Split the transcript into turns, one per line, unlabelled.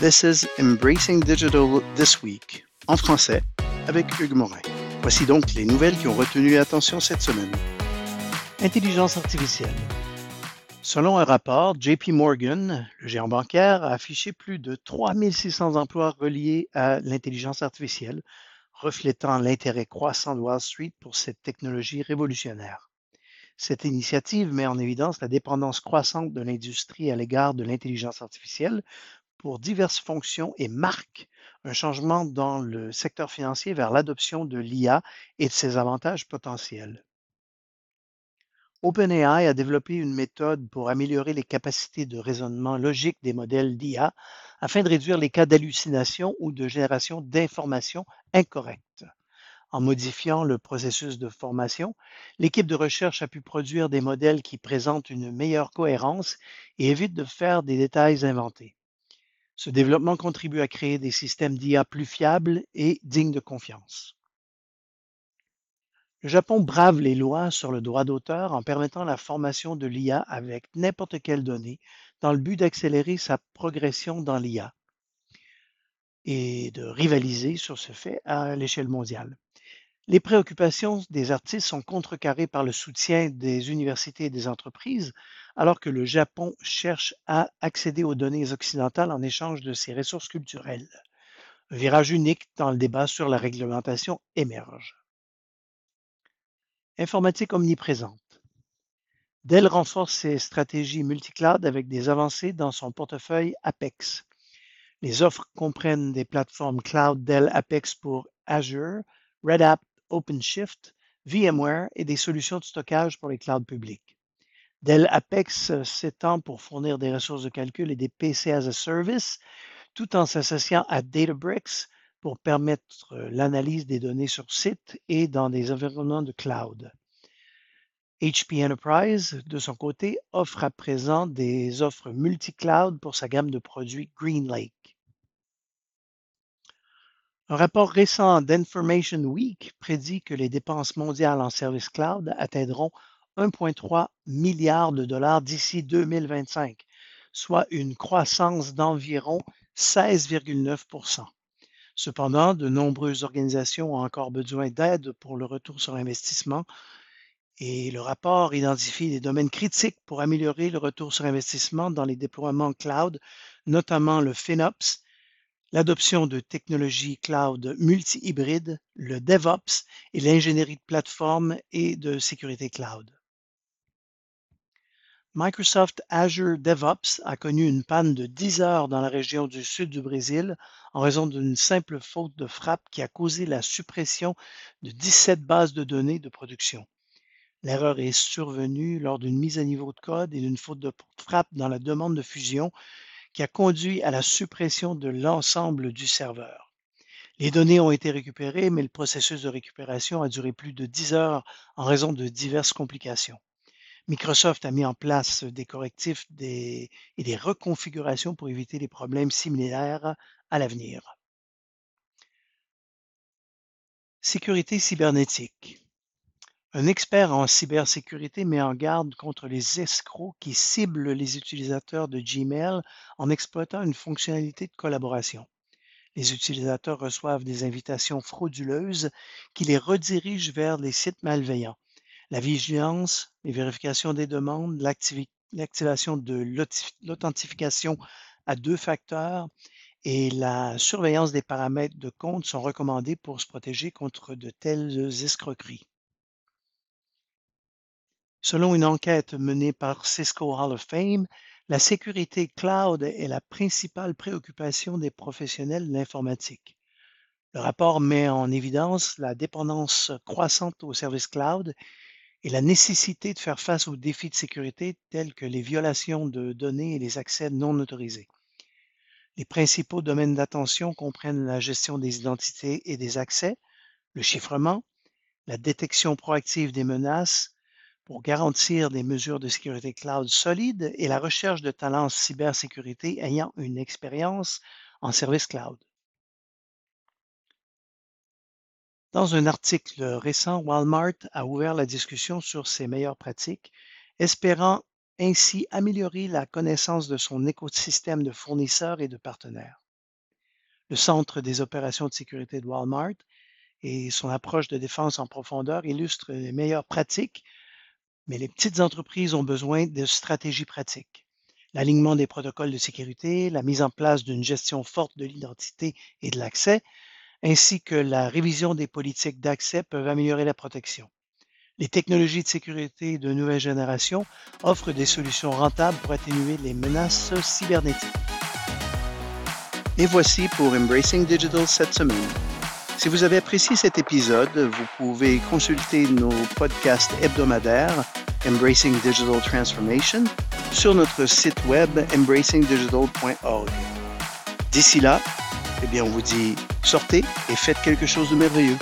This is Embracing Digital This Week, en français, avec Hugues Morin. Voici donc les nouvelles qui ont retenu l'attention cette semaine. Intelligence artificielle. Selon un rapport, JP Morgan, le géant bancaire, a affiché plus de 3600 emplois reliés à l'intelligence artificielle, reflétant l'intérêt croissant de Wall Street pour cette technologie révolutionnaire. Cette initiative met en évidence la dépendance croissante de l'industrie à l'égard de l'intelligence artificielle pour diverses fonctions et marque un changement dans le secteur financier vers l'adoption de l'IA et de ses avantages potentiels. OpenAI a développé une méthode pour améliorer les capacités de raisonnement logique des modèles d'IA afin de réduire les cas d'hallucination ou de génération d'informations incorrectes. En modifiant le processus de formation, l'équipe de recherche a pu produire des modèles qui présentent une meilleure cohérence et évitent de faire des détails inventés. Ce développement contribue à créer des systèmes d'IA plus fiables et dignes de confiance. Le Japon brave les lois sur le droit d'auteur en permettant la formation de l'IA avec n'importe quelle donnée dans le but d'accélérer sa progression dans l'IA et de rivaliser sur ce fait à l'échelle mondiale. Les préoccupations des artistes sont contrecarrées par le soutien des universités et des entreprises, alors que le Japon cherche à accéder aux données occidentales en échange de ses ressources culturelles. Un virage unique dans le débat sur la réglementation émerge. Informatique omniprésente. Dell renforce ses stratégies multicloud avec des avancées dans son portefeuille Apex. Les offres comprennent des plateformes cloud Dell Apex pour Azure, Red Hat OpenShift, VMware et des solutions de stockage pour les clouds publics. Dell Apex euh, s'étend pour fournir des ressources de calcul et des PC as a service, tout en s'associant à Databricks pour permettre euh, l'analyse des données sur site et dans des environnements de cloud. HP Enterprise, de son côté, offre à présent des offres multi-cloud pour sa gamme de produits GreenLake. Un rapport récent d'Information Week prédit que les dépenses mondiales en services cloud atteindront 1,3 milliard de dollars d'ici 2025, soit une croissance d'environ 16,9% Cependant, de nombreuses organisations ont encore besoin d'aide pour le retour sur investissement et le rapport identifie des domaines critiques pour améliorer le retour sur investissement dans les déploiements cloud, notamment le FinOps, l'adoption de technologies cloud multi-hybrides, le DevOps et l'ingénierie de plateforme et de sécurité cloud. Microsoft Azure DevOps a connu une panne de 10 heures dans la région du sud du Brésil en raison d'une simple faute de frappe qui a causé la suppression de 17 bases de données de production. L'erreur est survenue lors d'une mise à niveau de code et d'une faute de frappe dans la demande de fusion qui a conduit à la suppression de l'ensemble du serveur. Les données ont été récupérées, mais le processus de récupération a duré plus de 10 heures en raison de diverses complications. Microsoft a mis en place des correctifs et des reconfigurations pour éviter des problèmes similaires à l'avenir. Sécurité cybernétique. Un expert en cybersécurité met en garde contre les escrocs qui ciblent les utilisateurs de Gmail en exploitant une fonctionnalité de collaboration. Les utilisateurs reçoivent des invitations frauduleuses qui les redirigent vers les sites malveillants. La vigilance, les vérifications des demandes, l'activation de l'authentification à deux facteurs et la surveillance des paramètres de compte sont recommandés pour se protéger contre de telles escroqueries. Selon une enquête menée par Cisco Hall of Fame, la sécurité cloud est la principale préoccupation des professionnels de l'informatique. Le rapport met en évidence la dépendance croissante aux services cloud et la nécessité de faire face aux défis de sécurité tels que les violations de données et les accès non autorisés. Les principaux domaines d'attention comprennent la gestion des identités et des accès, le chiffrement, la détection proactive des menaces, pour garantir des mesures de sécurité cloud solides et la recherche de talents en cybersécurité ayant une expérience en service cloud. Dans un article récent, Walmart a ouvert la discussion sur ses meilleures pratiques, espérant ainsi améliorer la connaissance de son écosystème de fournisseurs et de partenaires. Le Centre des opérations de sécurité de Walmart et son approche de défense en profondeur illustrent les meilleures pratiques, mais les petites entreprises ont besoin de stratégies pratiques. L'alignement des protocoles de sécurité, la mise en place d'une gestion forte de l'identité et de l'accès, ainsi que la révision des politiques d'accès peuvent améliorer la protection. Les technologies de sécurité de nouvelle génération offrent des solutions rentables pour atténuer les menaces cybernétiques.
Et voici pour Embracing Digital cette semaine. Si vous avez apprécié cet épisode, vous pouvez consulter nos podcasts hebdomadaires Embracing Digital Transformation sur notre site web embracingdigital.org. D'ici là, eh bien, on vous dit sortez et faites quelque chose de merveilleux.